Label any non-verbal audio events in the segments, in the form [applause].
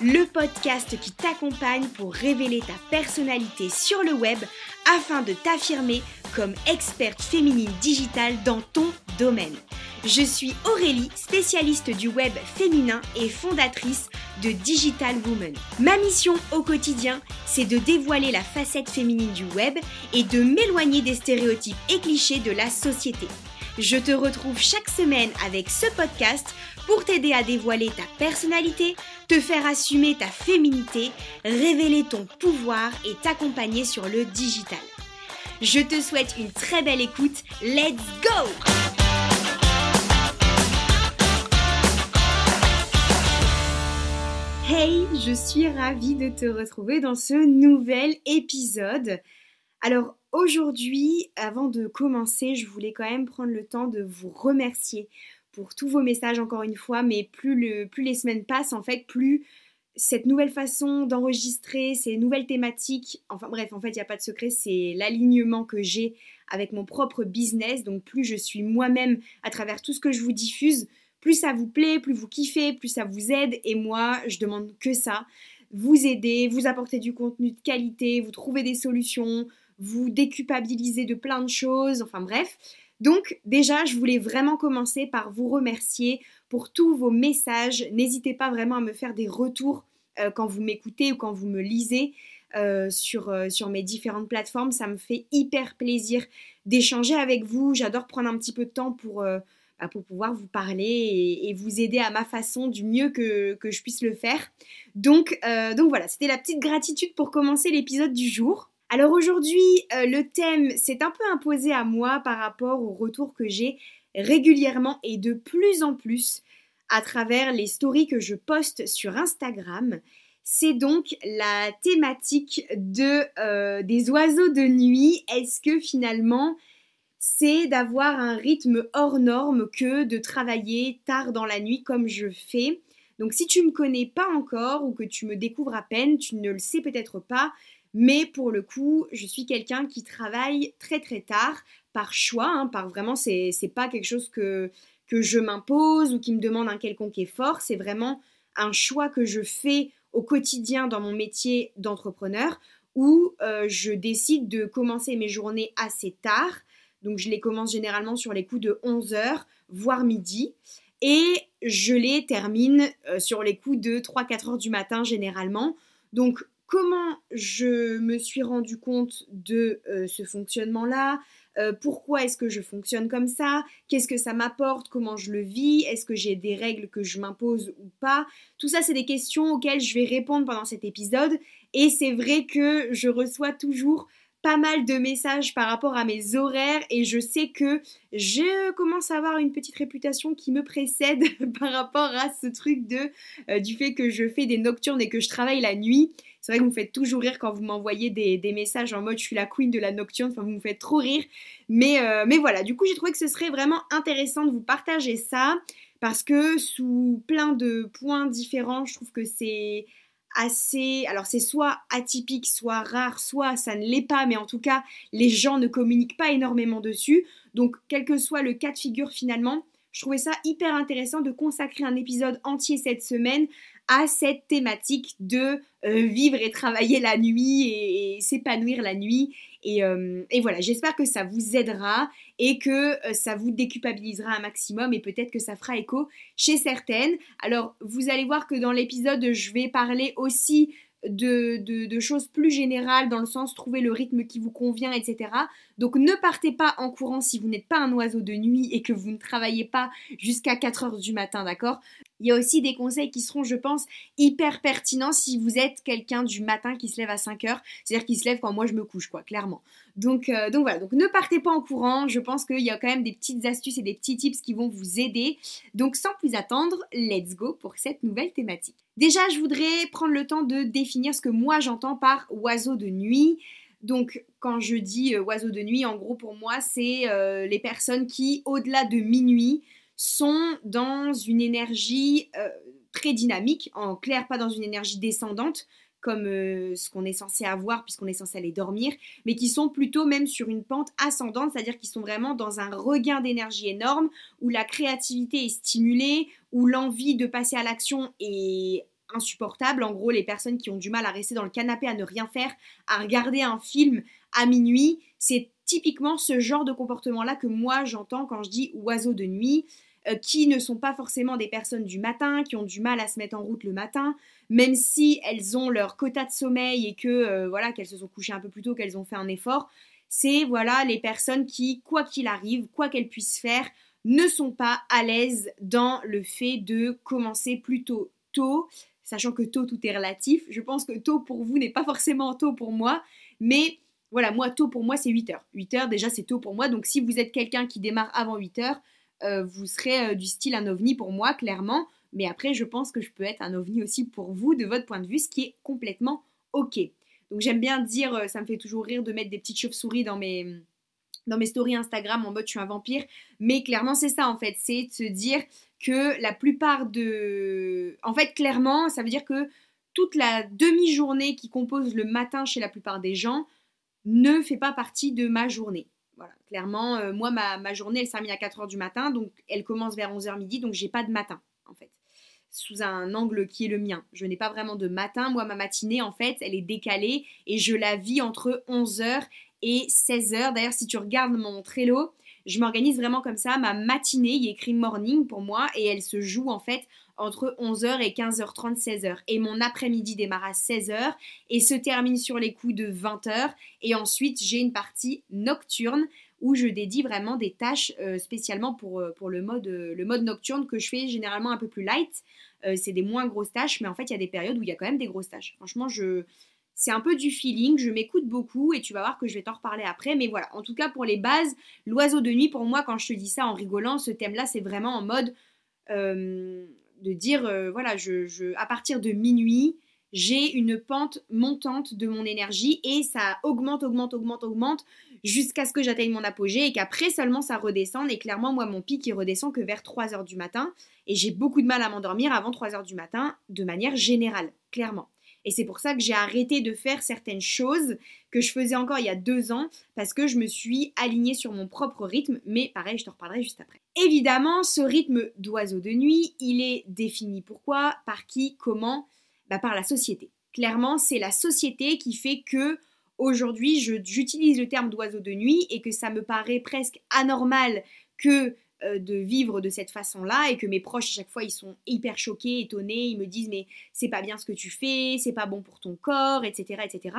Le podcast qui t'accompagne pour révéler ta personnalité sur le web afin de t'affirmer comme experte féminine digitale dans ton domaine. Je suis Aurélie, spécialiste du web féminin et fondatrice de Digital Woman. Ma mission au quotidien, c'est de dévoiler la facette féminine du web et de m'éloigner des stéréotypes et clichés de la société. Je te retrouve chaque semaine avec ce podcast pour t'aider à dévoiler ta personnalité, te faire assumer ta féminité, révéler ton pouvoir et t'accompagner sur le digital. Je te souhaite une très belle écoute. Let's go! Hey, je suis ravie de te retrouver dans ce nouvel épisode. Alors aujourd'hui, avant de commencer, je voulais quand même prendre le temps de vous remercier pour tous vos messages encore une fois, mais plus, le, plus les semaines passent, en fait, plus cette nouvelle façon d'enregistrer, ces nouvelles thématiques, enfin bref, en fait, il n'y a pas de secret, c'est l'alignement que j'ai avec mon propre business. Donc plus je suis moi-même à travers tout ce que je vous diffuse, plus ça vous plaît, plus vous kiffez, plus ça vous aide. Et moi, je demande que ça. Vous aider, vous apporter du contenu de qualité, vous trouver des solutions, vous déculpabiliser de plein de choses, enfin bref. Donc déjà, je voulais vraiment commencer par vous remercier pour tous vos messages. N'hésitez pas vraiment à me faire des retours euh, quand vous m'écoutez ou quand vous me lisez euh, sur, euh, sur mes différentes plateformes. Ça me fait hyper plaisir d'échanger avec vous. J'adore prendre un petit peu de temps pour, bah, pouvoir vous parler et, vous aider à ma façon du mieux que, je puisse le faire. Donc voilà, c'était la petite gratitude pour commencer l'épisode du jour. Alors aujourd'hui, euh, le thème s'est un peu imposé à moi par rapport au retour que j'ai régulièrement et de plus en plus à travers les stories que je poste sur Instagram. C'est donc la thématique euh, des oiseaux de nuit. Est-ce que finalement c'est d'avoir un rythme hors norme que de travailler tard dans la nuit comme je fais? Donc si tu ne me connais pas encore ou que tu me découvres à peine, tu ne le sais peut-être pas, mais pour le coup, je suis quelqu'un qui travaille très très tard, par choix, hein, par vraiment, c'est pas quelque chose que, je m'impose ou qui me demande un quelconque effort, c'est vraiment un choix que je fais au quotidien dans mon métier d'entrepreneur où euh, je décide de commencer mes journées assez tard. Donc je les commence généralement sur les coups de 11h, voire midi. Et je les termine euh, sur les coups de 3-4 heures du matin généralement. Donc comment je me suis rendu compte de euh, ce fonctionnement-là, euh, pourquoi est-ce que je fonctionne comme ça, qu'est-ce que ça m'apporte, comment je le vis, est-ce que j'ai des règles que je m'impose ou pas. Tout ça, c'est des questions auxquelles je vais répondre pendant cet épisode. Et c'est vrai que je reçois toujours pas mal de messages par rapport à mes horaires et je sais que je commence à avoir une petite réputation qui me précède [laughs] par rapport à ce truc de euh, du fait que je fais des nocturnes et que je travaille la nuit. C'est vrai que vous me faites toujours rire quand vous m'envoyez des, messages en mode je suis la queen de la nocturne, enfin vous me faites trop rire. Mais, euh, mais voilà, du coup j'ai trouvé que ce serait vraiment intéressant de vous partager ça parce que sous plein de points différents, je trouve que c'est assez... Alors c'est soit atypique, soit rare, soit ça ne l'est pas, mais en tout cas les gens ne communiquent pas énormément dessus. Donc quel que soit le cas de figure finalement, je trouvais ça hyper intéressant de consacrer un épisode entier cette semaine à cette thématique de euh, vivre et travailler la nuit et, s'épanouir la nuit. Euh, et, voilà, j'espère que ça vous aidera et que euh, ça vous déculpabilisera un maximum et peut-être que ça fera écho chez certaines. Alors, vous allez voir que dans l'épisode, je vais parler aussi de, choses plus générales dans le sens trouver le rythme qui vous convient, etc. Donc ne partez pas en courant si vous n'êtes pas un oiseau de nuit et que vous ne travaillez pas jusqu'à 4 heures du matin, d'accord? Il y a aussi des conseils qui seront, je pense, hyper pertinents si vous êtes quelqu'un du matin qui se lève à 5 heures, c'est-à-dire qui se lève quand moi je me couche, quoi, clairement. Donc, euh, donc voilà, ne partez pas en courant, je pense qu'il y a quand même des petites astuces et des petits tips qui vont vous aider. Donc sans plus attendre, let's go pour cette nouvelle thématique. Déjà, je voudrais prendre le temps de définir ce que moi j'entends par oiseau de nuit. Donc, quand je dis euh, oiseau de nuit, en gros pour moi, c'est euh, les personnes qui, au-delà de minuit, sont dans une énergie très dynamique, en clair pas dans une énergie descendante, comme euh, ce qu'on est censé avoir puisqu'on est censé aller dormir, mais qui sont plutôt même sur une pente ascendante, c'est-à-dire qu'ils sont vraiment dans un regain d'énergie énorme, où la créativité est stimulée, où l'envie de passer à l'action est insupportables. En gros, les personnes qui ont du mal à rester dans le canapé, à ne rien faire, à regarder un film à minuit, c'est typiquement ce genre de comportement-là que moi j'entends quand je dis oiseaux de nuit, euh, qui ne sont pas forcément des personnes du matin, qui ont du mal à se mettre en route le matin, même si elles ont leur quota de sommeil et que euh, voilà qu'elles se sont couchées un peu plus tôt, qu'elles ont fait un effort. C'est voilà les personnes qui, quoi qu'il arrive, quoi qu'elles puissent faire, ne sont pas à l'aise dans le fait de commencer plutôt tôt, sachant que tôt tout est relatif. Je pense que tôt pour vous n'est pas forcément tôt pour moi, mais voilà, moi tôt pour moi c'est 8 heures. 8 heures déjà c'est tôt pour moi, donc si vous êtes quelqu'un qui démarre avant 8 heures, euh, vous serez euh, du style un ovni pour moi, clairement. Mais après, je pense que je peux être un ovni aussi pour vous, de votre point de vue, ce qui est complètement ok. Donc j'aime bien dire, euh, ça me fait toujours rire de mettre des petites chauves-souris dans mes, dans mes stories Instagram en mode je suis un vampire. Mais clairement, c'est ça en fait, c'est de se dire que la plupart de... En fait, clairement, ça veut dire que toute la demi-journée qui compose le matin chez la plupart des gens ne fait pas partie de ma journée. Voilà, clairement, euh, moi, ma, journée, elle s'arrête à 4h du matin, donc elle commence vers 11h midi, donc j'ai pas de matin, en fait, sous un angle qui est le mien. Je n'ai pas vraiment de matin. Moi, ma matinée, en fait, elle est décalée et je la vis entre 11h et 16h. D'ailleurs, si tu regardes mon Trello, je m'organise vraiment comme ça. Ma matinée, il écrit morning pour moi et elle se joue en fait entre 11h et 15h30, 16h. Et mon après-midi démarre à 16h et se termine sur les coups de 20h. Et ensuite, j'ai une partie nocturne où je dédie vraiment des tâches euh, spécialement pour, euh, pour le, mode, euh, le mode nocturne que je fais généralement un peu plus light. c'est des moins grosses tâches, mais en fait, il y a des périodes où il y a quand même des grosses tâches. Franchement, je, c'est un peu du feeling, je m'écoute beaucoup et tu vas voir que je vais t'en reparler après. Mais voilà, en tout cas pour les bases, l'oiseau de nuit, pour moi, quand je te dis ça en rigolant, ce thème-là, c'est vraiment en mode de dire, voilà, je, à partir de minuit, j'ai une pente montante de mon énergie et ça augmente, augmente, augmente, augmente jusqu'à ce que j'atteigne mon apogée et qu'après seulement ça redescende. Et clairement, moi, mon pic, il redescend que vers 3h du matin et j'ai beaucoup de mal à m'endormir avant 3h du matin de manière générale, clairement. Et c'est pour ça que j'ai arrêté de faire certaines choses que je faisais encore il y a deux ans parce que je me suis alignée sur mon propre rythme. Mais pareil, je te reparlerai juste après. Évidemment, ce rythme d'oiseau de nuit, il est défini pourquoi, par qui, comment? Bah, Par la société. Clairement, c'est la société qui fait que aujourd'hui, j'utilise le terme d'oiseau de nuit et que ça me paraît presque anormal que euh, de vivre de cette façon-là et que mes proches à chaque fois ils sont hyper choqués, étonnés, ils me disent mais c'est pas bien ce que tu fais, c'est pas bon pour ton corps, etc., etc.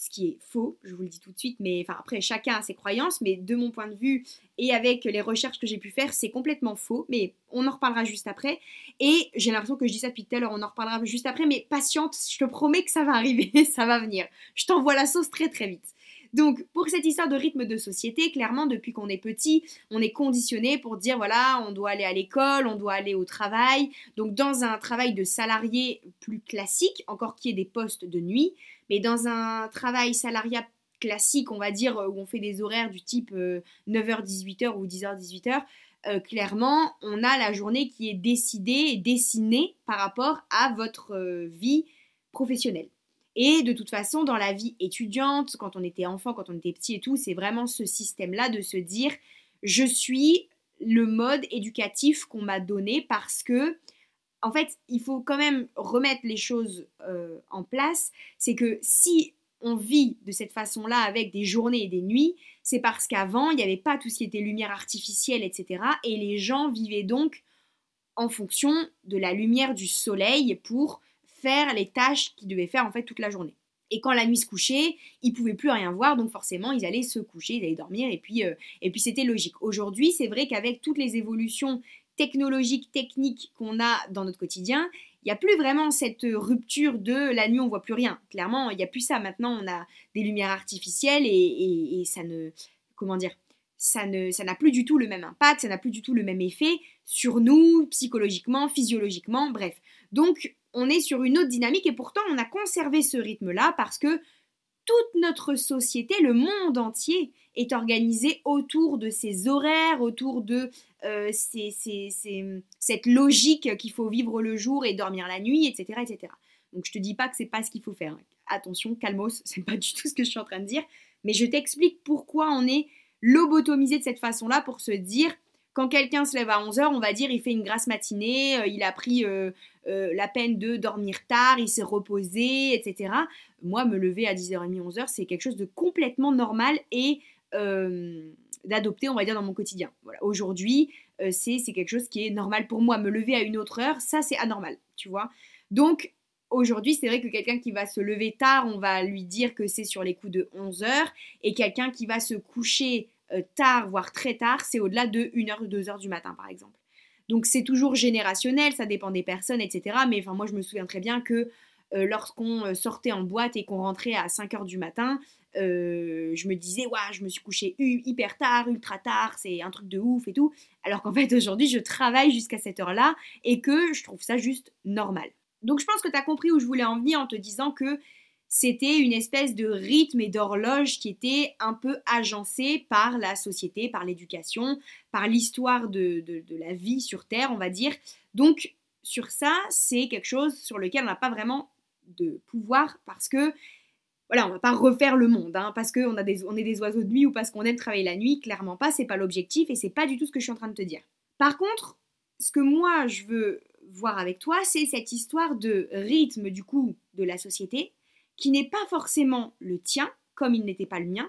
Ce qui est faux, je vous le dis tout de suite, mais enfin après chacun a ses croyances, mais de mon point de vue et avec les recherches que j'ai pu faire, c'est complètement faux, mais on en reparlera juste après. Et j'ai l'impression que je dis ça depuis tout à l'heure, on en reparlera juste après, mais patiente, je te promets que ça va arriver, [laughs] ça va venir. Je t'envoie la sauce très très vite. Donc, pour cette histoire de rythme de société, clairement, depuis qu'on est petit, on est conditionné pour dire voilà, on doit aller à l'école, on doit aller au travail. Donc, dans un travail de salarié plus classique, encore qu'il y ait des postes de nuit, mais dans un travail salariat classique, on va dire, où on fait des horaires du type 9h-18h euh, ou 10h-18h, euh, clairement, on a la journée qui est décidée et dessinée par rapport à votre euh, vie professionnelle. Et de toute façon, dans la vie étudiante, quand on était enfant, quand on était petit et tout, c'est vraiment ce système-là de se dire, je suis le mode éducatif qu'on m'a donné parce que, en fait, il faut quand même remettre les choses euh, en place. C'est que si on vit de cette façon-là avec des journées et des nuits, c'est parce qu'avant, il n'y avait pas tout ce qui était lumière artificielle, etc. Et les gens vivaient donc en fonction de la lumière du soleil pour faire les tâches qu'ils devaient faire en fait toute la journée. Et quand la nuit se couchait, ils pouvaient plus rien voir, donc forcément ils allaient se coucher, ils allaient dormir, et puis, euh, c'était logique. Aujourd'hui, c'est vrai qu'avec toutes les évolutions technologiques, techniques qu'on a dans notre quotidien, il n'y a plus vraiment cette rupture de la nuit on voit plus rien. Clairement, il n'y a plus ça. Maintenant, on a des lumières artificielles et, et ça ne, comment dire, ça ne, ça n'a plus du tout le même impact, ça n'a plus du tout le même effet sur nous, psychologiquement, physiologiquement, bref. Donc, on est sur une autre dynamique et pourtant on a conservé ce rythme-là parce que toute notre société, le monde entier, est organisé autour de ces horaires, autour de euh, cette logique qu'il faut vivre le jour et dormir la nuit, etc. etc. Donc je te dis pas que c'est pas ce qu'il faut faire. Attention, calmos, [laughs] c'est pas du tout ce que je suis en train de dire, mais je t'explique pourquoi on est lobotomisé de cette façon-là pour se dire quand quelqu'un se lève à 11h, on va dire il fait une grasse matinée, euh, il a pris euh, la peine de dormir tard, il s'est reposé, etc. Moi, me lever à 10h30, 11h, c'est quelque chose de complètement normal et euh, d'adopter, on va dire, dans mon quotidien. Aujourd'hui, euh, c'est quelque chose qui est normal pour moi. Me lever à une autre heure, ça, c'est anormal, tu vois. Donc, aujourd'hui, c'est vrai que quelqu'un qui va se lever tard, on va lui dire que c'est sur les coups de 11 heures, et quelqu'un qui va se coucher tard, voire très tard, c'est au-delà de 1h ou 2h du matin, par exemple. Donc c'est toujours générationnel, ça dépend des personnes, etc. Mais enfin, moi, je me souviens très bien que euh, lorsqu'on euh, sortait en boîte et qu'on rentrait à 5 h du matin, euh, je me disais, ouais, je me suis couchée hyper tard, ultra tard, c'est un truc de ouf et tout. Alors qu'en fait, aujourd'hui, je travaille jusqu'à cette heure-là et que je trouve ça juste normal. Donc je pense que tu as compris où je voulais en venir en te disant que c'était une espèce de rythme et d'horloge qui était un peu agencé par la société, par l'éducation, par l'histoire de, la vie sur Terre, on va dire. Donc sur ça, c'est quelque chose sur lequel on n'a pas vraiment de pouvoir parce que voilà, on va pas refaire le monde, hein, parce qu'on on est des oiseaux de nuit ou parce qu'on aime travailler la nuit, clairement pas, c'est pas l'objectif et c'est pas du tout ce que je suis en train de te dire. Par contre, ce que moi je veux voir avec toi, c'est cette histoire de rythme du coup de la société qui n'est pas forcément le tien, comme il n'était pas le mien.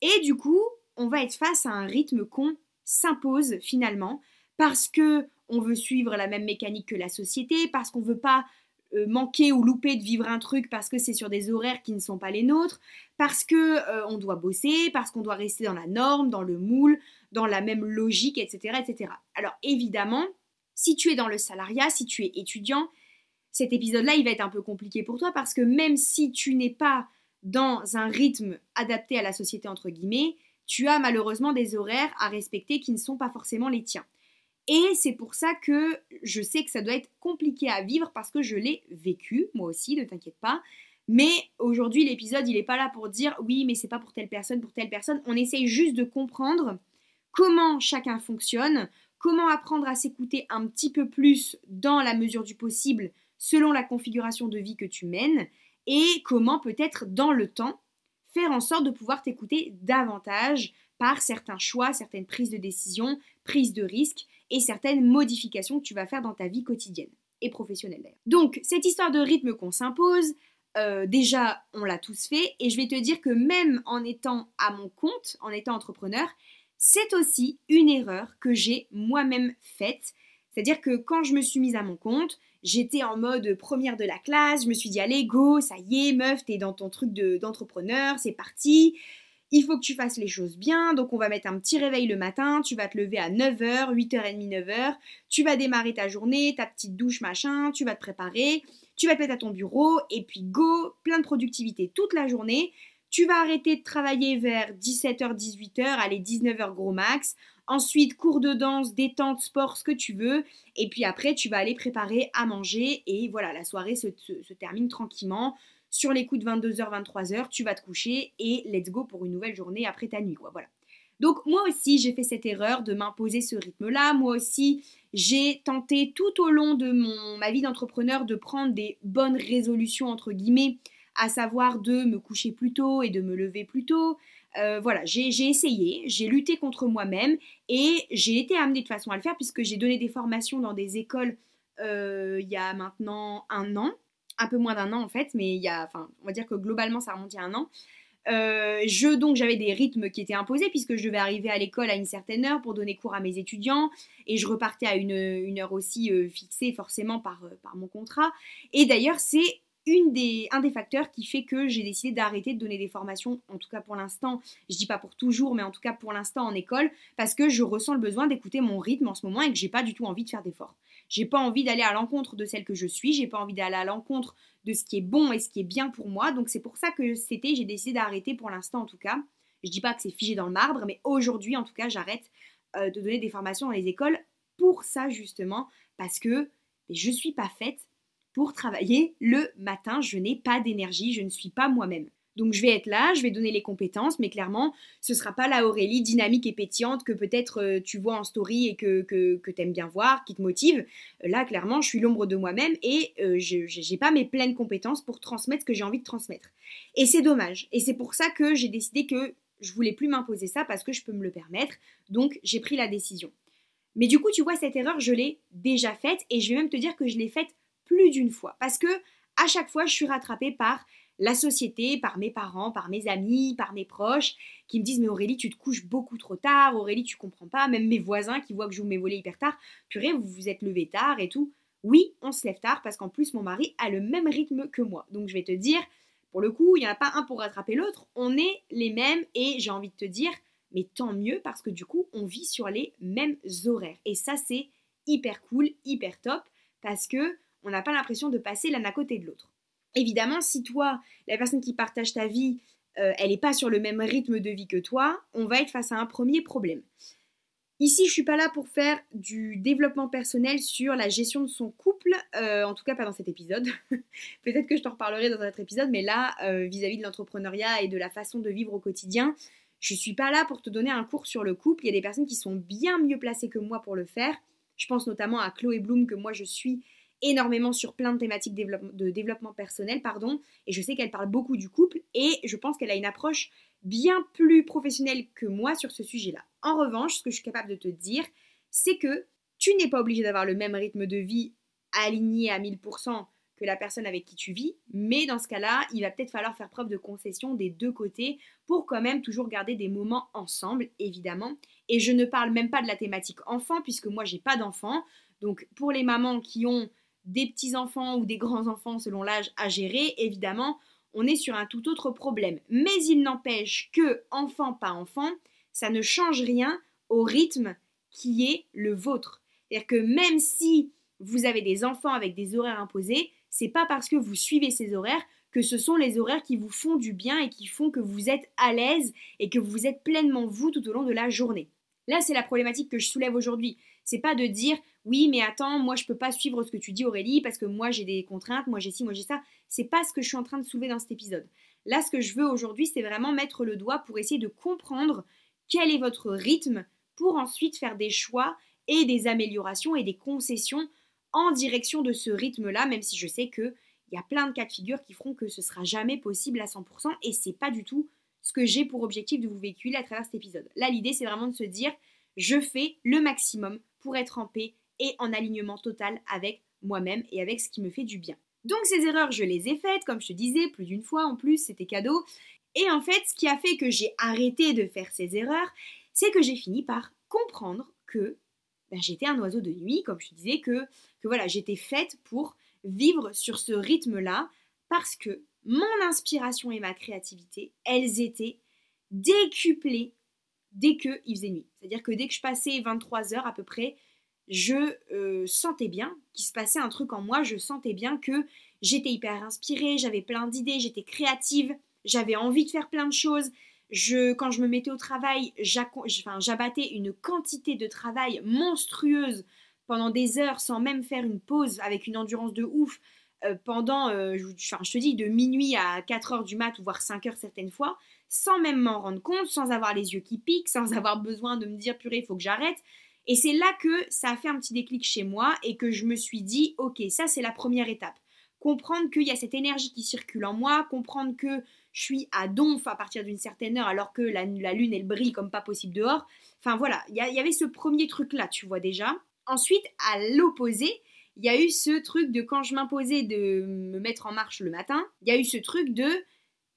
Et du coup, on va être face à un rythme qu'on s'impose finalement parce que on veut suivre la même mécanique que la société, parce qu'on veut pas euh, manquer ou louper de vivre un truc parce que c'est sur des horaires qui ne sont pas les nôtres, parce que euh, on doit bosser, parce qu'on doit rester dans la norme, dans le moule, dans la même logique, etc., etc. Alors évidemment, si tu es dans le salariat, si tu es étudiant, cet épisode-là, il va être un peu compliqué pour toi parce que même si tu n'es pas dans un rythme adapté à la société, entre guillemets, tu as malheureusement des horaires à respecter qui ne sont pas forcément les tiens. Et c'est pour ça que je sais que ça doit être compliqué à vivre parce que je l'ai vécu, moi aussi, ne t'inquiète pas. Mais aujourd'hui, l'épisode, il n'est pas là pour dire oui, mais c'est pas pour telle personne, pour telle personne. On essaye juste de comprendre comment chacun fonctionne, comment apprendre à s'écouter un petit peu plus dans la mesure du possible selon la configuration de vie que tu mènes et comment peut-être dans le temps faire en sorte de pouvoir t'écouter davantage par certains choix, certaines prises de décision, prises de risques et certaines modifications que tu vas faire dans ta vie quotidienne et professionnelle d'ailleurs. Donc cette histoire de rythme qu'on s'impose, euh, déjà on l'a tous fait et je vais te dire que même en étant à mon compte, en étant entrepreneur, c'est aussi une erreur que j'ai moi-même faite. C'est-à-dire que quand je me suis mise à mon compte, j'étais en mode première de la classe, je me suis dit allez go, ça y est meuf, t'es dans ton truc d'entrepreneur, c'est parti. Il faut que tu fasses les choses bien, donc on va mettre un petit réveil le matin, tu vas te lever à 9h, 8h30, 9h, tu vas démarrer ta journée, ta petite douche, machin, tu vas te préparer, tu vas te mettre à ton bureau, et puis go, plein de productivité toute la journée. Tu vas arrêter de travailler vers 17h, 18h, allez 19h gros max. Ensuite, cours de danse, détente, sport, ce que tu veux. Et puis après, tu vas aller préparer à manger. Et voilà, la soirée se, termine tranquillement. Sur les coups de 22h, 23h, tu vas te coucher et let's go pour une nouvelle journée après ta nuit. Voilà. Donc moi aussi, j'ai fait cette erreur de m'imposer ce rythme-là. Moi aussi, j'ai tenté tout au long de ma vie d'entrepreneur de prendre des bonnes résolutions, entre guillemets, à savoir de me coucher plus tôt et de me lever plus tôt, euh, voilà, j'ai essayé, j'ai lutté contre moi-même et j'ai été amenée de façon à le faire puisque j'ai donné des formations dans des écoles euh, il y a maintenant un an, un peu moins d'un an en fait, mais il y a, enfin, on va dire que globalement ça remonte a un an. Euh, je donc j'avais des rythmes qui étaient imposés puisque je devais arriver à l'école à une certaine heure pour donner cours à mes étudiants et je repartais à une, heure aussi fixée forcément par mon contrat. Et d'ailleurs c'est un des facteurs qui fait que j'ai décidé d'arrêter de donner des formations, en tout cas pour l'instant, je dis pas pour toujours, mais en tout cas pour l'instant en école, parce que je ressens le besoin d'écouter mon rythme en ce moment et que j'ai pas du tout envie de faire d'efforts. J'ai pas envie d'aller à l'encontre de celle que je suis, j'ai pas envie d'aller à l'encontre de ce qui est bon et ce qui est bien pour moi, donc c'est pour ça que c'était, j'ai décidé d'arrêter pour l'instant en tout cas. Je dis pas que c'est figé dans le marbre, mais aujourd'hui en tout cas j'arrête euh, de donner des formations dans les écoles pour ça justement, parce que je suis pas faite pour travailler le matin. Je n'ai pas d'énergie, je ne suis pas moi-même. Donc je vais être là, je vais donner les compétences, mais clairement, ce sera pas la Aurélie dynamique et pétillante que peut-être euh, tu vois en story et que, que, que tu bien voir, qui te motive. Euh, là, clairement, je suis l'ombre de moi-même et euh, je n'ai pas mes pleines compétences pour transmettre ce que j'ai envie de transmettre. Et c'est dommage. Et c'est pour ça que j'ai décidé que je voulais plus m'imposer ça parce que je peux me le permettre. Donc j'ai pris la décision. Mais du coup, tu vois, cette erreur, je l'ai déjà faite et je vais même te dire que je l'ai faite plus d'une fois. Parce que à chaque fois, je suis rattrapée par la société, par mes parents, par mes amis, par mes proches, qui me disent Mais Aurélie, tu te couches beaucoup trop tard, Aurélie, tu comprends pas, même mes voisins qui voient que je joue mes volets hyper tard, purée, vous vous êtes levé tard et tout. Oui, on se lève tard parce qu'en plus, mon mari a le même rythme que moi. Donc je vais te dire, pour le coup, il n'y en a pas un pour rattraper l'autre, on est les mêmes et j'ai envie de te dire, mais tant mieux parce que du coup, on vit sur les mêmes horaires. Et ça, c'est hyper cool, hyper top parce que on n'a pas l'impression de passer l'un à côté de l'autre. Évidemment, si toi, la personne qui partage ta vie, euh, elle n'est pas sur le même rythme de vie que toi, on va être face à un premier problème. Ici, je suis pas là pour faire du développement personnel sur la gestion de son couple, euh, en tout cas pas dans cet épisode. [laughs] Peut-être que je t'en reparlerai dans un autre épisode, mais là, euh, vis-à-vis de l'entrepreneuriat et de la façon de vivre au quotidien, je suis pas là pour te donner un cours sur le couple. Il y a des personnes qui sont bien mieux placées que moi pour le faire. Je pense notamment à Chloé Bloom que moi je suis énormément sur plein de thématiques de développement personnel, pardon, et je sais qu'elle parle beaucoup du couple, et je pense qu'elle a une approche bien plus professionnelle que moi sur ce sujet-là. En revanche, ce que je suis capable de te dire, c'est que tu n'es pas obligé d'avoir le même rythme de vie aligné à 1000% que la personne avec qui tu vis, mais dans ce cas-là, il va peut-être falloir faire preuve de concession des deux côtés pour quand même toujours garder des moments ensemble, évidemment. Et je ne parle même pas de la thématique enfant, puisque moi j'ai pas d'enfant. Donc pour les mamans qui ont des petits-enfants ou des grands-enfants selon l'âge à gérer, évidemment, on est sur un tout autre problème. Mais il n'empêche que, enfant pas enfant, ça ne change rien au rythme qui est le vôtre. C'est-à-dire que même si vous avez des enfants avec des horaires imposés, c'est pas parce que vous suivez ces horaires que ce sont les horaires qui vous font du bien et qui font que vous êtes à l'aise et que vous êtes pleinement vous tout au long de la journée. Là, c'est la problématique que je soulève aujourd'hui. C'est pas de dire oui, mais attends, moi je peux pas suivre ce que tu dis Aurélie parce que moi j'ai des contraintes, moi j'ai ci, moi j'ai ça. C'est pas ce que je suis en train de soulever dans cet épisode. Là, ce que je veux aujourd'hui, c'est vraiment mettre le doigt pour essayer de comprendre quel est votre rythme pour ensuite faire des choix et des améliorations et des concessions en direction de ce rythme-là, même si je sais que il y a plein de cas de figure qui feront que ce sera jamais possible à 100% et c'est pas du tout ce que j'ai pour objectif de vous véhiculer à travers cet épisode. Là, l'idée, c'est vraiment de se dire, je fais le maximum pour être en paix et en alignement total avec moi-même et avec ce qui me fait du bien. Donc ces erreurs, je les ai faites, comme je te disais, plus d'une fois en plus, c'était cadeau. Et en fait, ce qui a fait que j'ai arrêté de faire ces erreurs, c'est que j'ai fini par comprendre que ben, j'étais un oiseau de nuit, comme je te disais, que, que voilà, j'étais faite pour vivre sur ce rythme-là, parce que mon inspiration et ma créativité, elles étaient décuplées dès qu'il faisait nuit. C'est-à-dire que dès que je passais 23 heures à peu près, je euh, sentais bien qu'il se passait un truc en moi, je sentais bien que j'étais hyper inspirée, j'avais plein d'idées, j'étais créative, j'avais envie de faire plein de choses. Quand je me mettais au travail, j'abattais une quantité de travail monstrueuse pendant des heures sans même faire une pause avec une endurance de ouf pendant, euh, je, te dis, de minuit à 4 heures du mat ou voire 5 heures certaines fois, sans même m'en rendre compte, sans avoir les yeux qui piquent, sans [laughs] avoir besoin de me dire purée, il faut que j'arrête. Et c'est là que ça a fait un petit déclic chez moi et que je me suis dit, ok, ça c'est la première étape. Comprendre qu'il y a cette énergie qui circule en moi, comprendre que je suis à donf à partir d'une certaine heure alors que la, lune elle brille comme pas possible dehors. Enfin voilà, il y, avait ce premier truc là, tu vois déjà. Ensuite, à l'opposé, il y a eu ce truc de quand je m'imposais de me mettre en marche le matin, il y a eu ce truc de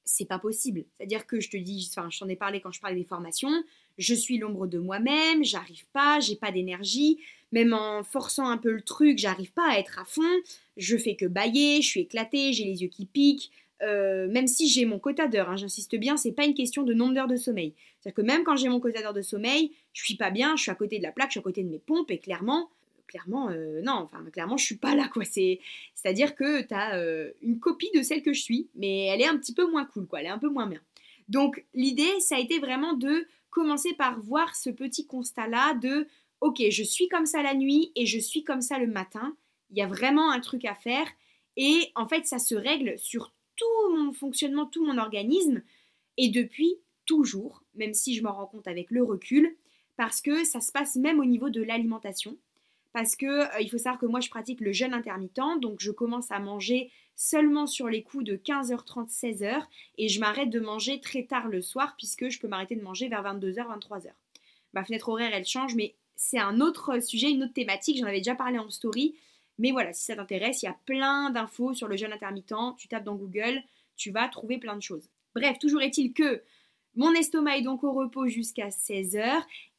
c'est pas possible. C'est-à-dire que je te dis, enfin, je t'en ai parlé quand je parlais des formations, je suis l'ombre de moi-même, j'arrive pas, j'ai pas d'énergie, même en forçant un peu le truc, j'arrive pas à être à fond, je fais que bailler, je suis éclatée, j'ai les yeux qui piquent, euh, même si j'ai mon quota d'heures, hein, j'insiste bien, c'est pas une question de nombre d'heures de sommeil. C'est-à-dire que même quand j'ai mon quota d'heures de sommeil, je suis pas bien, je suis à côté de la plaque, je suis à côté de mes pompes, et clairement, clairement, euh, non, enfin, clairement, je suis pas là, quoi. C'est, c'est-à-dire que tu as euh, une copie de celle que je suis, mais elle est un petit peu moins cool, quoi. Elle est un peu moins bien. Donc, l'idée, ça a été vraiment de commencer par voir ce petit constat-là de, ok, je suis comme ça la nuit et je suis comme ça le matin. Il y a vraiment un truc à faire. Et en fait, ça se règle sur tout mon fonctionnement, tout mon organisme. Et depuis toujours, même si je m'en rends compte avec le recul, parce que ça se passe même au niveau de l'alimentation parce que euh, faut savoir que moi je pratique le jeûne intermittent, donc je commence à manger seulement sur les coups de 15h30, 16h, et je m'arrête de manger très tard le soir, puisque je peux m'arrêter de manger vers 22h, 23h. Ma fenêtre horaire, elle change, mais c'est un autre sujet, une autre thématique, j'en avais déjà parlé en story, Mais voilà, si ça t'intéresse, il y a plein d'infos sur le jeûne intermittent. Tu tapes dans Google, tu vas trouver plein de choses. Bref, toujours est-il que mon estomac est donc au repos jusqu'à 16h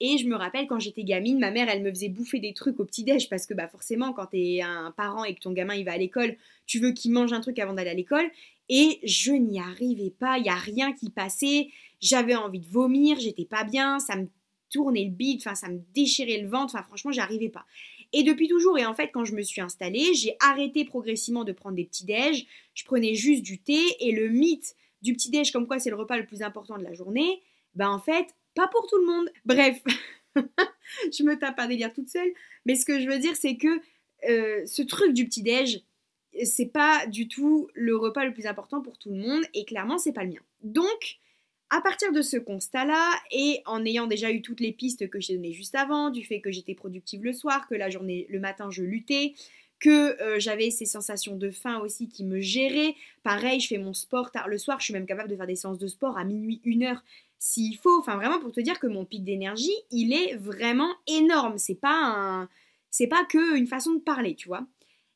et je me rappelle quand j'étais gamine, ma mère elle me faisait bouffer des trucs au petit-déj. Parce que bah forcément quand t'es un parent et que ton gamin il va à l'école, tu veux qu'il mange un truc avant d'aller à l'école. Et je n'y arrivais pas, il y a rien qui passait, j'avais envie de vomir, j'étais pas bien, ça me tournait le bide, enfin ça me déchirait le ventre, enfin franchement j'arrivais pas. Et depuis toujours, et en fait quand je me suis installée, j'ai arrêté progressivement de prendre des petits-déj, je prenais juste du thé. Et le mythe du petit-déj comme quoi c'est le repas le plus important de la journée, ben en fait, pas pour tout le monde. Bref, [laughs] je me tape un délire toute seule, mais ce que je veux dire c'est que euh, ce truc du petit-déj, c'est pas du tout le repas le plus important pour tout le monde et clairement c'est pas le mien. Donc, à partir de ce constat-là, et en ayant déjà eu toutes les pistes que j'ai données juste avant, du fait que j'étais productive le soir, que la journée, le matin, je luttais, que euh, j'avais ces sensations de faim aussi qui me géraient. Pareil, je fais mon sport tard le soir, je suis même capable de faire des séances de sport à minuit, une heure s'il faut. Enfin, vraiment pour te dire que mon pic d'énergie, il est vraiment énorme. C'est pas un, c'est pas que une façon de parler, tu vois.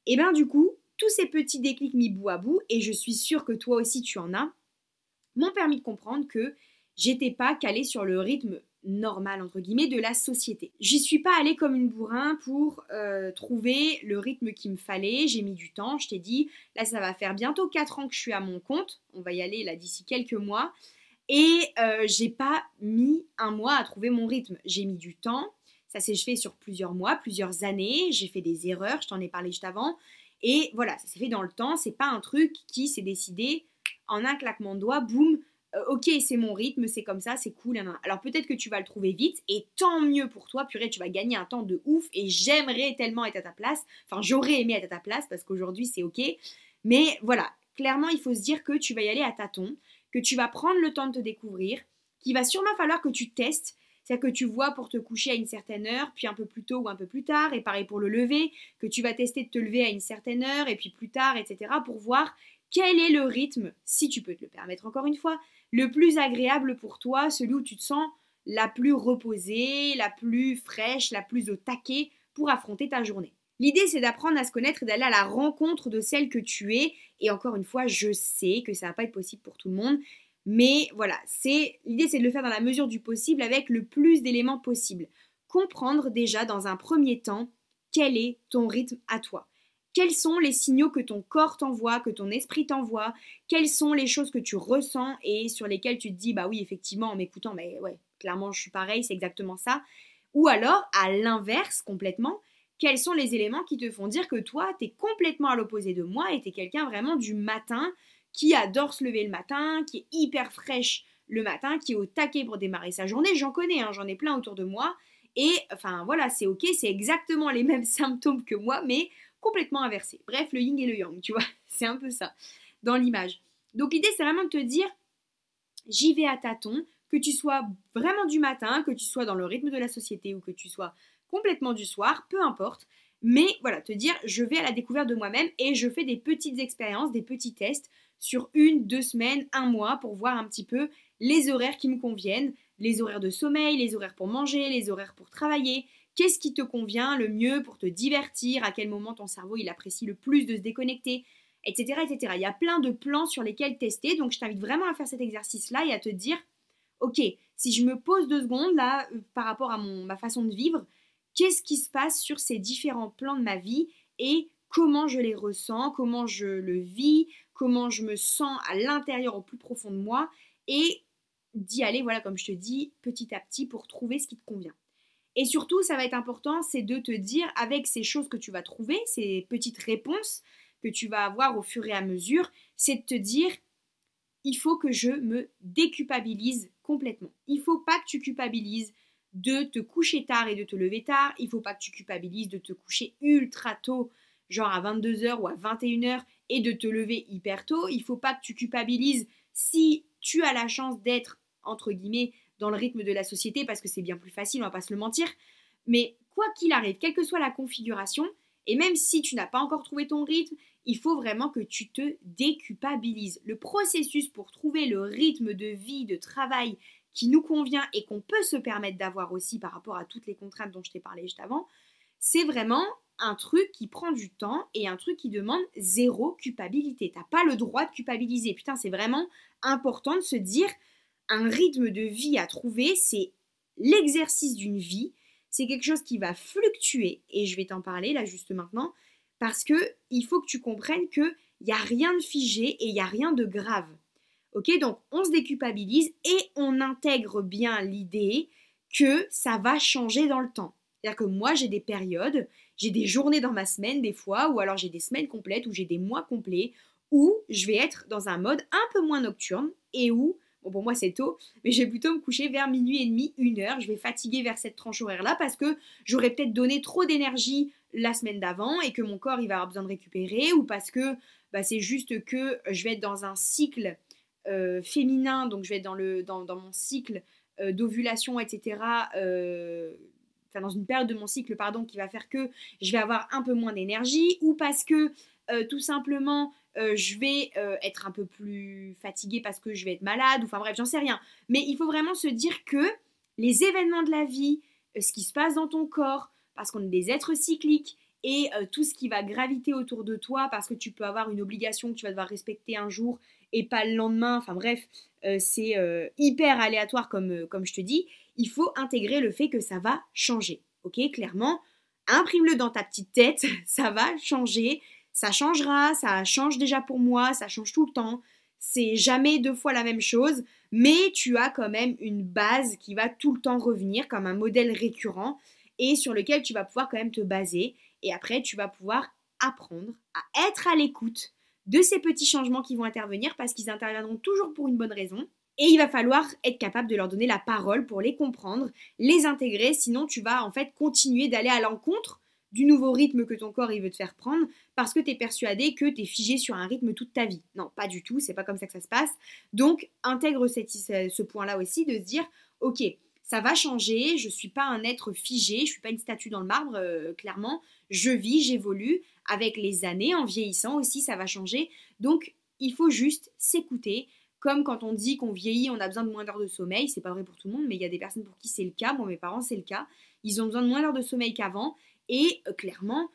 Et ben du coup, tous ces petits déclics mis bout à bout, et je suis sûre que toi aussi tu en as, m'ont permis de comprendre que j'étais pas calée sur le rythme normal entre guillemets de la société. J'y suis pas allée comme une bourrin pour euh, trouver le rythme qu'il me fallait. J'ai mis du temps. Je t'ai dit, là ça va faire bientôt 4 ans que je suis à mon compte. On va y aller là d'ici quelques mois. Et euh, j'ai pas mis un mois à trouver mon rythme. J'ai mis du temps. Ça s'est fait sur plusieurs mois, plusieurs années. J'ai fait des erreurs. Je t'en ai parlé juste avant. Et voilà, ça s'est fait dans le temps. C'est pas un truc qui s'est décidé en un claquement de doigts. Boum euh, ok, c'est mon rythme, c'est comme ça, c'est cool. Alors peut-être que tu vas le trouver vite et tant mieux pour toi, purée, tu vas gagner un temps de ouf et j'aimerais tellement être à ta place. Enfin, j'aurais aimé être à ta place parce qu'aujourd'hui c'est ok. Mais voilà, clairement, il faut se dire que tu vas y aller à tâtons, que tu vas prendre le temps de te découvrir, qu'il va sûrement falloir que tu testes. C'est-à-dire que tu vois pour te coucher à une certaine heure, puis un peu plus tôt ou un peu plus tard, et pareil pour le lever, que tu vas tester de te lever à une certaine heure, et puis plus tard, etc., pour voir quel est le rythme, si tu peux te le permettre encore une fois, le plus agréable pour toi, celui où tu te sens la plus reposée, la plus fraîche, la plus au taquet pour affronter ta journée. L'idée, c'est d'apprendre à se connaître et d'aller à la rencontre de celle que tu es. Et encore une fois, je sais que ça va pas être possible pour tout le monde. Mais voilà, c'est l'idée, c'est de le faire dans la mesure du possible avec le plus d'éléments possible. Comprendre déjà dans un premier temps quel est ton rythme à toi. Quels sont les signaux que ton corps t'envoie, que ton esprit t'envoie? Quelles sont les choses que tu ressens et sur lesquelles tu te dis bah oui effectivement en m'écoutant mais ouais clairement je suis pareil c'est exactement ça. Ou alors à l'inverse complètement quels sont les éléments qui te font dire que toi t'es complètement à l'opposé de moi et t'es quelqu'un vraiment du matin qui adore se lever le matin, qui est hyper fraîche le matin, qui est au taquet pour démarrer sa journée. J'en connais, hein, j'en ai plein autour de moi. Et enfin voilà, c'est ok, c'est exactement les mêmes [laughs] symptômes que moi, mais complètement inversé. Bref, le yin et le yang, tu vois, [laughs] c'est un peu ça dans l'image. Donc l'idée, c'est vraiment de te dire, j'y vais à tâtons, que tu sois vraiment du matin, que tu sois dans le rythme de la société ou que tu sois complètement du soir, peu importe. Mais voilà, te dire, je vais à la découverte de moi-même et je fais des petites expériences, des petits tests sur une, deux semaines, un mois pour voir un petit peu les horaires qui me conviennent, les horaires de sommeil, les horaires pour manger, les horaires pour travailler, Qu'est-ce qui te convient le mieux pour te divertir? À quel moment ton cerveau il apprécie le plus de se déconnecter? Etc., etc. Il y a plein de plans sur lesquels tester, donc je t'invite vraiment à faire cet exercice-là et à te dire, ok, si je me pose deux secondes là euh, par rapport à ma façon de vivre, qu'est-ce qui se passe sur ces différents plans de ma vie et comment je les ressens, comment je le vis, comment je me sens à l'intérieur au plus profond de moi et d'y aller, voilà, comme je te dis, petit à petit pour trouver ce qui te convient. Et surtout, ça va être important, c'est de te dire, avec ces choses que tu vas trouver, ces petites réponses que tu vas avoir au fur et à mesure, c'est de te dire, il faut que je me déculpabilise complètement. Il faut pas que tu culpabilises de te coucher tard et de te lever tard. Il faut pas que tu culpabilises de te coucher ultra tôt, genre à 22h ou à 21h, et de te lever hyper tôt. Il faut pas que tu culpabilises si tu as la chance d'être, entre guillemets, dans le rythme de la société parce que c'est bien plus facile, on va pas se le mentir. Mais quoi qu'il arrive, quelle que soit la configuration, et même si tu n'as pas encore trouvé ton rythme, il faut vraiment que tu te déculpabilises. Le processus pour trouver le rythme de vie, de travail qui nous convient et qu'on peut se permettre d'avoir aussi par rapport à toutes les contraintes dont je t'ai parlé juste avant, c'est vraiment un truc qui prend du temps et un truc qui demande zéro culpabilité. T'as pas le droit de culpabiliser. Putain, c'est vraiment important de se dire un rythme de vie à trouver, c'est l'exercice d'une vie. C'est quelque chose qui va fluctuer et je vais t'en parler là juste maintenant parce que il faut que tu comprennes que il y a rien de figé et il y a rien de grave. Ok, donc on se déculpabilise et on intègre bien l'idée que ça va changer dans le temps. C'est-à-dire que moi j'ai des périodes, j'ai des journées dans ma semaine des fois, ou alors j'ai des semaines complètes, ou j'ai des mois complets, où je vais être dans un mode un peu moins nocturne et où, bon pour moi c'est tôt, mais je vais plutôt me coucher vers minuit et demi, une heure, je vais fatiguer vers cette tranche horaire-là parce que j'aurais peut-être donné trop d'énergie la semaine d'avant et que mon corps il va avoir besoin de récupérer, ou parce que bah, c'est juste que je vais être dans un cycle euh, féminin, donc je vais être dans, le, dans, mon cycle euh, d'ovulation, etc. Euh, enfin, dans une période de mon cycle, pardon, qui va faire que je vais avoir un peu moins d'énergie, ou parce que tout simplement je vais être un peu plus fatiguée parce que je vais être malade, ou enfin bref, j'en sais rien. Mais il faut vraiment se dire que les événements de la vie, ce qui se passe dans ton corps, parce qu'on est des êtres cycliques, et tout ce qui va graviter autour de toi parce que tu peux avoir une obligation que tu vas devoir respecter un jour et pas le lendemain. Enfin bref, euh, c'est euh, hyper aléatoire comme, euh, comme je te dis. Il faut intégrer le fait que ça va changer. Ok, clairement, imprime-le dans ta petite tête, [laughs] ça va changer, ça changera, ça change déjà pour moi, ça change tout le temps. C'est jamais deux fois la même chose, mais tu as quand même une base qui va tout le temps revenir comme un modèle récurrent et sur lequel tu vas pouvoir quand même te baser. Et après, tu vas pouvoir apprendre à être à l'écoute de ces petits changements qui vont intervenir parce qu'ils interviendront toujours pour une bonne raison. Et il va falloir être capable de leur donner la parole pour les comprendre, les intégrer, sinon tu vas en fait continuer d'aller à l'encontre du nouveau rythme que ton corps il veut te faire prendre parce que tu es persuadé que tu es figé sur un rythme toute ta vie. Non, pas du tout, c'est pas comme ça que ça se passe. Donc intègre ce point-là aussi de se dire OK, ça va changer, je suis pas un être figé, je suis pas une statue dans le marbre euh, clairement, je vis, j'évolue, avec les années, en vieillissant aussi, ça va changer. Donc, il faut juste s'écouter. Comme quand on dit qu'on vieillit, on a besoin de moins d'heures de sommeil. C'est pas vrai pour tout le monde, mais il y a des personnes pour qui c'est le cas. Moi, mes parents, c'est le cas. Ils ont besoin de moins d'heures de sommeil qu'avant. Et euh, clairement,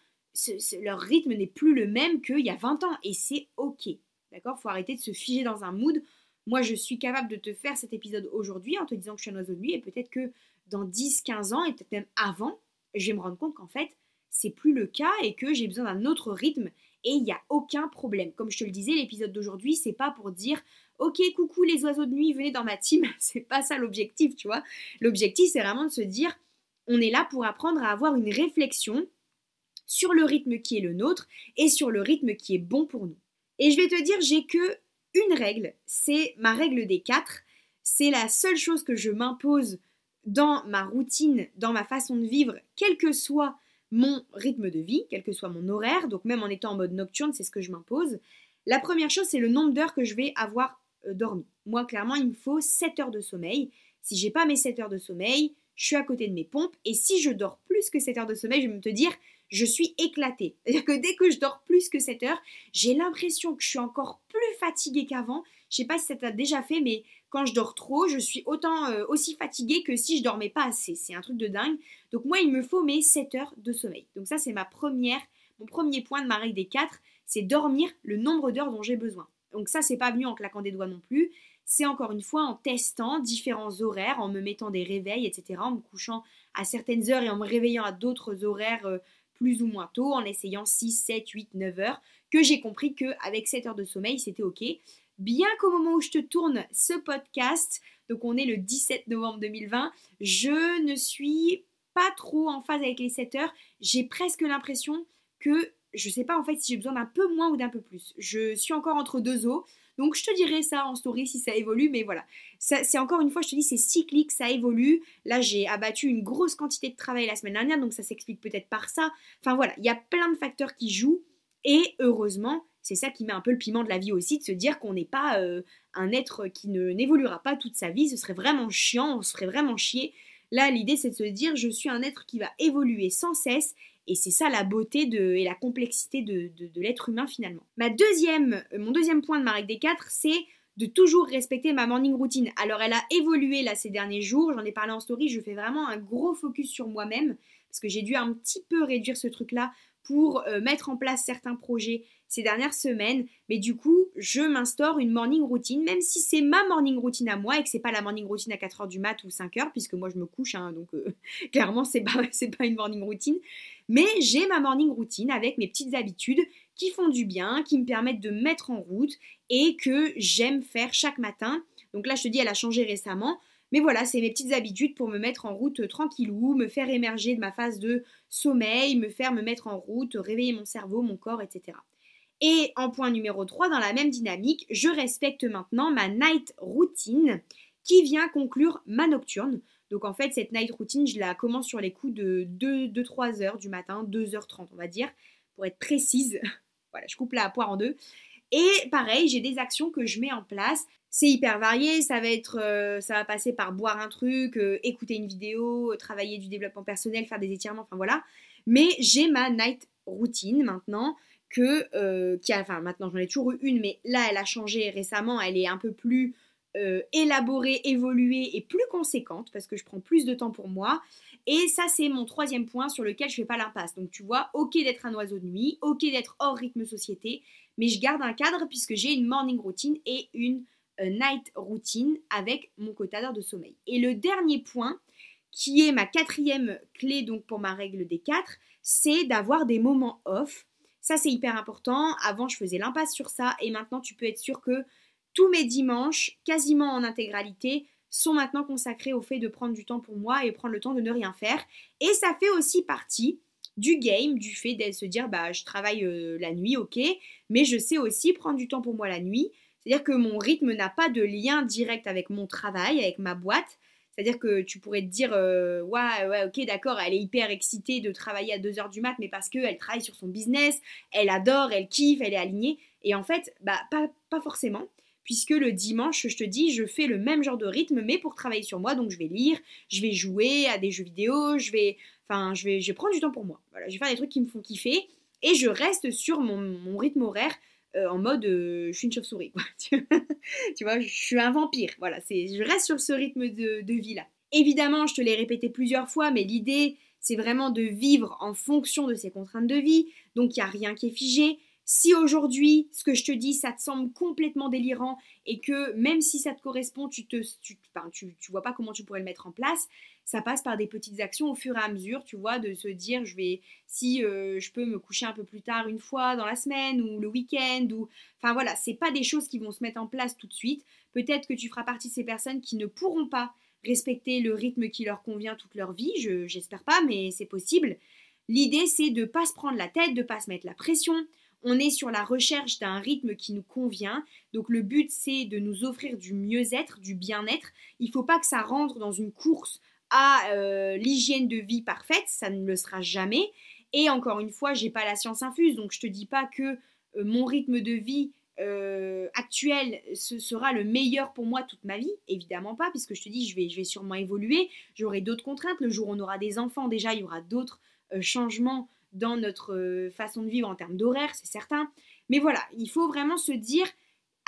leur rythme n'est plus le même qu'il y a 20 ans. Et c'est OK. D'accord? Faut arrêter de se figer dans un mood. Moi, je suis capable de te faire cet épisode aujourd'hui en te disant que je suis un oiseau de nuit. Et peut-être que dans 10, 15 ans, et peut-être même avant, je vais me rendre compte qu'en fait, c'est plus le cas et que j'ai besoin d'un autre rythme et il n'y a aucun problème. Comme je te le disais, l'épisode d'aujourd'hui, c'est pas pour dire Ok, coucou les oiseaux de nuit, venez dans ma team. [laughs] c'est pas ça l'objectif, tu vois. L'objectif, c'est vraiment de se dire On est là pour apprendre à avoir une réflexion sur le rythme qui est le nôtre et sur le rythme qui est bon pour nous. Et je vais te dire, j'ai que une règle, c'est ma règle des quatre. C'est la seule chose que je m'impose dans ma routine, dans ma façon de vivre, quel que soit mon rythme de vie, quel que soit mon horaire, donc même en étant en mode nocturne, c'est ce que je m'impose. La première chose, c'est le nombre d'heures que je vais avoir euh, dormi. Moi, clairement, il me faut 7 heures de sommeil. Si j'ai pas mes 7 heures de sommeil, je suis à côté de mes pompes. Et si je dors plus que 7 heures de sommeil, je vais me te dire, je suis éclatée. [laughs] C'est-à-dire que dès que je dors plus que 7 heures, j'ai l'impression que je suis encore plus fatiguée qu'avant. Je sais pas si ça t'a déjà fait, mais quand je dors trop, je suis autant euh, aussi fatiguée que si je dormais pas assez. C'est un truc de dingue. Donc moi, il me faut mes 7 heures de sommeil. Donc ça, c'est ma première, mon premier point de ma règle des 4, c'est dormir le nombre d'heures dont j'ai besoin. Donc ça, c'est pas venu en claquant des doigts non plus. C'est encore une fois en testant différents horaires, en me mettant des réveils, etc., en me couchant à certaines heures et en me réveillant à d'autres horaires euh, plus ou moins tôt, en essayant 6, 7, 8, 9 heures, que j'ai compris qu'avec 7 heures de sommeil, c'était ok bien qu'au moment où je te tourne ce podcast, donc on est le 17 novembre 2020, je ne suis pas trop en phase avec les 7 heures. J'ai presque l'impression que je sais pas en fait si j'ai besoin d'un peu moins ou d'un peu plus. Je suis encore entre deux eaux. Donc je te dirai ça en story si ça évolue, mais voilà. C'est encore une fois, je te dis, c'est cyclique, ça évolue. Là, j'ai abattu une grosse quantité de travail la semaine dernière, donc ça s'explique peut-être par ça. Enfin voilà, il y a plein de facteurs qui jouent. Et heureusement, c'est ça qui met un peu le piment de la vie aussi, de se dire qu'on n'est pas euh, un être qui ne n'évoluera pas toute sa vie, ce serait vraiment chiant, on se ferait vraiment chier. Là, l'idée, c'est de se dire, je suis un être qui va évoluer sans cesse, et c'est ça la beauté de, et la complexité de, l'être humain finalement. Ma deuxième, euh, mon deuxième point de ma règle des quatre, c'est de toujours respecter ma morning routine. Alors elle a évolué là ces derniers jours, j'en ai parlé en story, je fais vraiment un gros focus sur moi-même parce que j'ai dû un petit peu réduire ce truc-là pour euh, mettre en place certains projets ces dernières semaines, mais du coup, je m'instaure une morning routine, même si c'est ma morning routine à moi et que c'est pas la morning routine à 4h du mat ou 5h, puisque moi je me couche, hein, donc euh, [laughs] clairement c'est pas, [laughs] pas une morning routine. Mais j'ai ma morning routine avec mes petites habitudes qui font du bien, qui me permettent de mettre en route et que j'aime faire chaque matin. Donc là, je te dis, elle a changé récemment. Mais voilà, c'est mes petites habitudes pour me mettre en route tranquillou, me faire émerger de ma phase de sommeil, me faire me mettre en route, réveiller mon cerveau, mon corps, etc. Et en point numéro 3, dans la même dynamique, je respecte maintenant ma night routine qui vient conclure ma nocturne. Donc en fait, cette night routine, je la commence sur les coups de 2-3 heures du matin, 2h30 on va dire, pour être précise. [laughs] voilà, je coupe la poire en deux. Et pareil, j'ai des actions que je mets en place. C'est hyper varié, ça va être, euh, ça va passer par boire un truc, euh, écouter une vidéo, travailler du développement personnel, faire des étirements, enfin voilà. Mais j'ai ma night routine maintenant que, euh, qui a, enfin maintenant j'en ai toujours eu une, mais là elle a changé récemment, elle est un peu plus euh, élaborée, évoluée et plus conséquente parce que je prends plus de temps pour moi. Et ça c'est mon troisième point sur lequel je fais pas l'impasse. Donc tu vois, ok d'être un oiseau de nuit, ok d'être hors rythme société, mais je garde un cadre puisque j'ai une morning routine et une euh, night routine avec mon quota d'heures de sommeil. Et le dernier point, qui est ma quatrième clé donc pour ma règle des quatre, c'est d'avoir des moments off ça, c'est hyper important. Avant, je faisais l'impasse sur ça et maintenant, tu peux être sûr que tous mes dimanches, quasiment en intégralité, sont maintenant consacrés au fait de prendre du temps pour moi et prendre le temps de ne rien faire. Et ça fait aussi partie du game, du fait de se dire bah je travaille euh, la nuit, ok, mais je sais aussi prendre du temps pour moi la nuit. C'est-à-dire que mon rythme n'a pas de lien direct avec mon travail, avec ma boîte. C'est-à-dire que tu pourrais te dire, euh, ouais, ouais, ok, d'accord, elle est hyper excitée de travailler à 2h du mat, mais parce qu'elle travaille sur son business, elle adore, elle kiffe, elle est alignée. Et en fait, bah, pas, pas forcément puisque le dimanche, je te dis, je fais le même genre de rythme, mais pour travailler sur moi. Donc, je vais lire, je vais jouer à des jeux vidéo, je vais, enfin, je vais, je vais prendre du temps pour moi. Voilà, je vais faire des trucs qui me font kiffer et je reste sur mon, mon rythme horaire euh, en mode euh, je suis une chauve-souris. [laughs] tu vois, je suis un vampire. Voilà, c'est, je reste sur ce rythme de, de vie là. Évidemment, je te l'ai répété plusieurs fois, mais l'idée, c'est vraiment de vivre en fonction de ces contraintes de vie. Donc, il n'y a rien qui est figé. Si aujourd'hui, ce que je te dis, ça te semble complètement délirant et que même si ça te correspond, tu te, tu, tu, vois pas comment tu pourrais le mettre en place, ça passe par des petites actions au fur et à mesure, tu vois, de se dire, je vais, si euh, je peux me coucher un peu plus tard une fois dans la semaine ou le week-end ou, enfin voilà, c'est pas des choses qui vont se mettre en place tout de suite. Peut-être que tu feras partie de ces personnes qui ne pourront pas respecter le rythme qui leur convient toute leur vie. Je, j'espère pas, mais c'est possible. L'idée, c'est de pas se prendre la tête, de pas se mettre la pression, on est sur la recherche d'un rythme qui nous convient. Donc le but c'est de nous offrir du mieux-être, du bien-être. Il ne faut pas que ça rentre dans une course à euh, l'hygiène de vie parfaite, ça ne le sera jamais. Et encore une fois, j'ai pas la science infuse, donc je te dis pas que euh, mon rythme de vie euh, actuel sera le meilleur pour moi toute ma vie, évidemment pas, puisque je te dis je vais, je vais sûrement évoluer, j'aurai d'autres contraintes. Le jour où on aura des enfants, déjà il y aura d'autres changements dans notre euh, façon de vivre en termes d'horaire, c'est certain. Mais voilà, il faut vraiment se dire,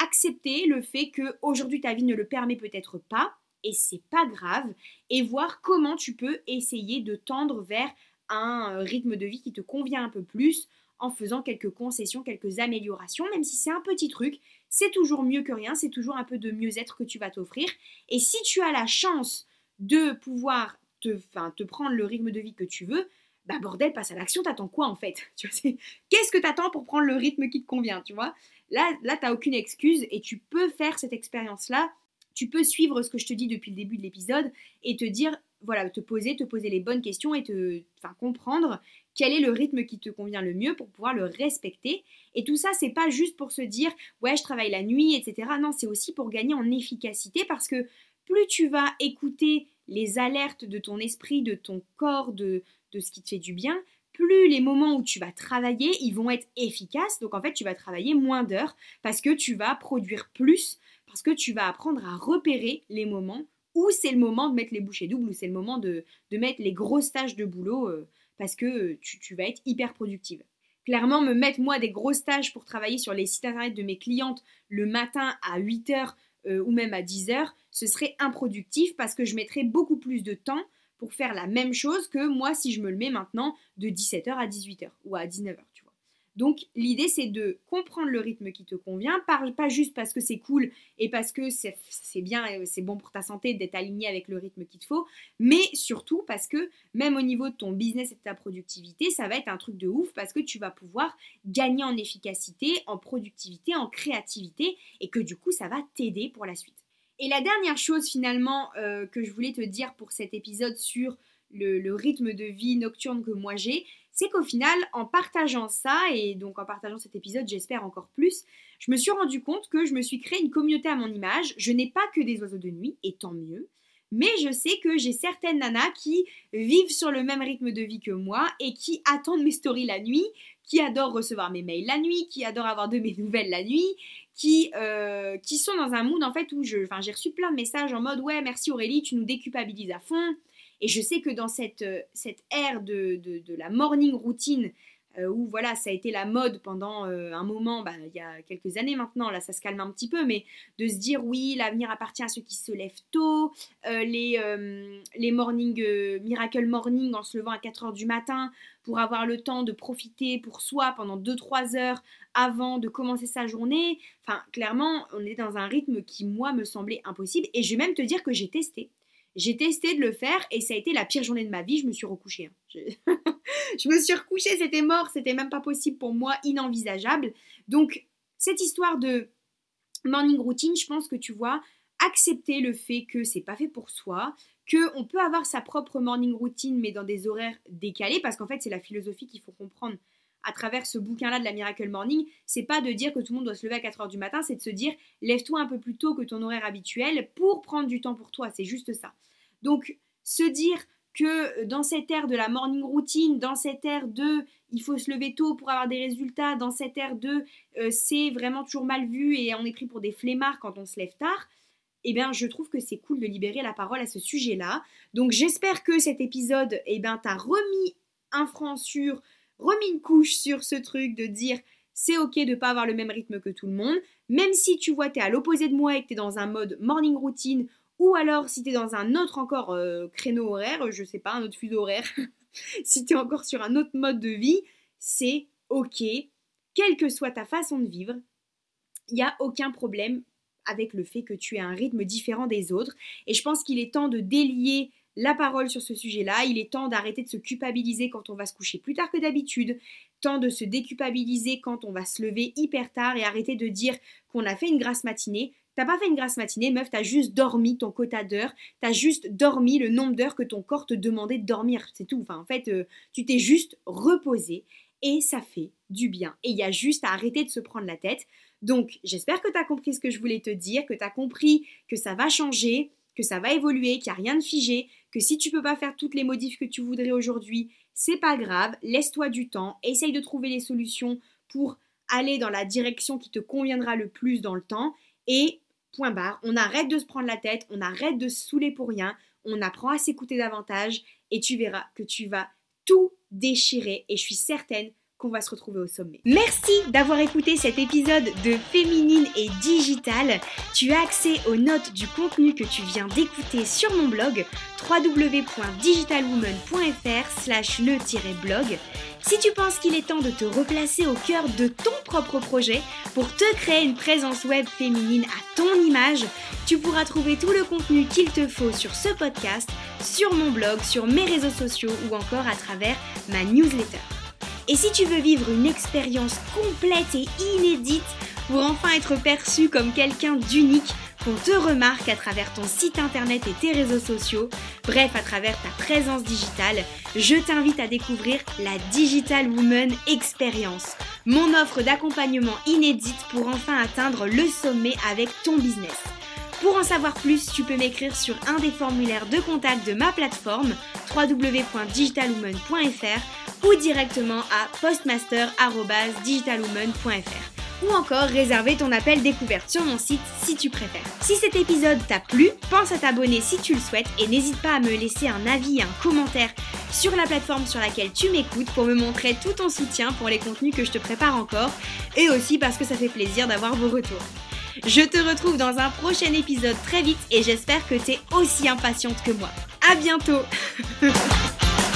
accepter le fait que aujourd'hui ta vie ne le permet peut-être pas, et c'est pas grave, et voir comment tu peux essayer de tendre vers un euh, rythme de vie qui te convient un peu plus en faisant quelques concessions, quelques améliorations, même si c'est un petit truc, c'est toujours mieux que rien, c'est toujours un peu de mieux-être que tu vas t'offrir. Et si tu as la chance de pouvoir te, te prendre le rythme de vie que tu veux, bah bordel, passe à l'action, t'attends quoi en fait? [laughs] Qu'est-ce que t'attends pour prendre le rythme qui te convient, tu vois? Là, là t'as aucune excuse et tu peux faire cette expérience-là. Tu peux suivre ce que je te dis depuis le début de l'épisode et te dire, voilà, te poser, te poser les bonnes questions et te, enfin, comprendre quel est le rythme qui te convient le mieux pour pouvoir le respecter. Et tout ça, c'est pas juste pour se dire, ouais, je travaille la nuit, etc. Non, c'est aussi pour gagner en efficacité parce que plus tu vas écouter les alertes de ton esprit, de ton corps, de, de ce qui te fait du bien, plus les moments où tu vas travailler, ils vont être efficaces. Donc en fait, tu vas travailler moins d'heures parce que tu vas produire plus, parce que tu vas apprendre à repérer les moments où c'est le moment de mettre les bouchées doubles, où c'est le moment de, mettre les grosses tâches de boulot euh, parce que tu, tu, vas être hyper productive. Clairement, me mettre moi des grosses tâches pour travailler sur les sites internet de mes clientes le matin à 8h euh, ou même à 10h, ce serait improductif parce que je mettrais beaucoup plus de temps pour faire la même chose que moi si je me le mets maintenant de 17h à 18h ou à 19h, tu vois. Donc l'idée c'est de comprendre le rythme qui te convient, pas juste parce que c'est cool et parce que c'est bien et c'est bon pour ta santé d'être aligné avec le rythme qu'il te faut, mais surtout parce que même au niveau de ton business et de ta productivité, ça va être un truc de ouf parce que tu vas pouvoir gagner en efficacité, en productivité, en créativité et que du coup ça va t'aider pour la suite. Et la dernière chose finalement euh, que je voulais te dire pour cet épisode sur le, rythme de vie nocturne que moi j'ai, c'est qu'au final, en partageant ça, et donc en partageant cet épisode, j'espère encore plus, je me suis rendu compte que je me suis créé une communauté à mon image. Je n'ai pas que des oiseaux de nuit, et tant mieux. Mais je sais que j'ai certaines nanas qui vivent sur le même rythme de vie que moi et qui attendent mes stories la nuit, qui adorent recevoir mes mails la nuit, qui adorent avoir de mes nouvelles la nuit, qui, euh, qui sont dans un mood en fait où j'ai reçu plein de messages en mode ouais merci Aurélie, tu nous déculpabilises à fond. Et je sais que dans cette, euh, cette ère de, de, la morning routine, où voilà, ça a été la mode pendant euh, un moment, bah, il y a quelques années maintenant, là ça se calme un petit peu, mais de se dire oui, l'avenir appartient à ceux qui se lèvent tôt, les, les morning, miracle morning en se levant à 4h du matin pour avoir le temps de profiter pour soi pendant 2-3 heures avant de commencer sa journée. Enfin, clairement, on est dans un rythme qui, moi, me semblait impossible. Et je vais même te dire que j'ai testé. J'ai testé de le faire et ça a été la pire journée de ma vie. Je me suis recouchée. Hein. [laughs] Je... me suis recouchée, c'était mort, c'était même pas possible pour moi, inenvisageable. Donc, cette histoire de morning routine, je pense que tu vois, accepter le fait que c'est pas fait pour soi, que on peut avoir sa propre morning routine mais dans des horaires décalés parce qu'en fait c'est la philosophie qu'il faut comprendre à travers ce bouquin-là de la Miracle Morning, c'est pas de dire que tout le monde doit se lever à 4h du matin, c'est de se dire lève-toi un peu plus tôt que ton horaire habituel pour prendre du temps pour toi, c'est juste ça. Donc, se dire que dans cette ère de la morning routine, dans cette ère de il faut se lever tôt pour avoir des résultats, dans cette ère de euh, c'est vraiment toujours mal vu et on est pris pour des flemmards quand on se lève tard, eh bien, je trouve que c'est cool de libérer la parole à ce sujet-là. Donc, j'espère que cet épisode, eh bien, t'a remis un franc sur remis une couche sur ce truc de dire c'est ok de pas avoir le même rythme que tout le monde, même si tu vois t'es à l'opposé de moi et que t'es dans un mode morning routine, ou alors si t'es dans un autre encore euh, créneau horaire, je sais pas, un autre fuseau horaire, [laughs] si t'es encore sur un autre mode de vie, c'est ok, quelle que soit ta façon de vivre, il n'y a aucun problème avec le fait que tu aies un rythme différent des autres, et je pense qu'il est temps de délier la parole sur ce sujet-là. Il est temps d'arrêter de se culpabiliser quand on va se coucher plus tard que d'habitude, temps de se déculpabiliser quand on va se lever hyper tard et arrêter de dire qu'on a fait une grasse matinée. T'as pas fait une grasse matinée, meuf, t'as juste dormi ton quota d'heures, t'as juste dormi le nombre d'heures que ton corps te demandait de dormir, c'est tout. En fait, euh, tu t'es juste reposé et ça fait du bien. Et il y a juste à arrêter de se prendre la tête. Donc, j'espère que t'as compris ce que je voulais te dire, que t'as compris que ça va changer, que ça va évoluer, qu'il n'y a rien de figé, que si tu peux pas faire toutes les modifs que tu voudrais aujourd'hui, c'est pas grave, laisse-toi du temps, essaye de trouver les solutions pour aller dans la direction qui te conviendra le plus dans le temps. Et point barre, on arrête de se prendre la tête, on arrête de se saouler pour rien, on apprend à s'écouter davantage et tu verras que tu vas tout déchirer et je suis certaine qu'on va se retrouver au sommet. Merci d'avoir écouté cet épisode de Féminine et Digital. Tu as accès aux notes du contenu que tu viens d'écouter sur mon blog www.digitalwoman.fr slash le-blog. Si tu penses qu'il est temps de te replacer au cœur de ton propre projet pour te créer une présence web féminine à ton image, tu pourras trouver tout le contenu qu'il te faut sur ce podcast, sur mon blog, sur mes réseaux sociaux ou encore à travers ma newsletter. Et si tu veux vivre une expérience complète et inédite pour enfin être perçu comme quelqu'un d'unique, qu'on te remarque à travers ton site internet et tes réseaux sociaux, bref à travers ta présence digitale, je t'invite à découvrir la Digital Woman Experience, mon offre d'accompagnement inédite pour enfin atteindre le sommet avec ton business. Pour en savoir plus, tu peux m'écrire sur un des formulaires de contact de ma plateforme www.digitalwoman.fr ou directement à postmaster.digitalwoman.fr ou encore réserver ton appel découverte sur mon site si tu préfères. Si cet épisode t'a plu, pense à t'abonner si tu le souhaites et n'hésite pas à me laisser un avis et un commentaire sur la plateforme sur laquelle tu m'écoutes pour me montrer tout ton soutien pour les contenus que je te prépare encore et aussi parce que ça fait plaisir d'avoir vos retours. Je te retrouve dans un prochain épisode très vite et j'espère que tu es aussi impatiente que moi. À bientôt [laughs]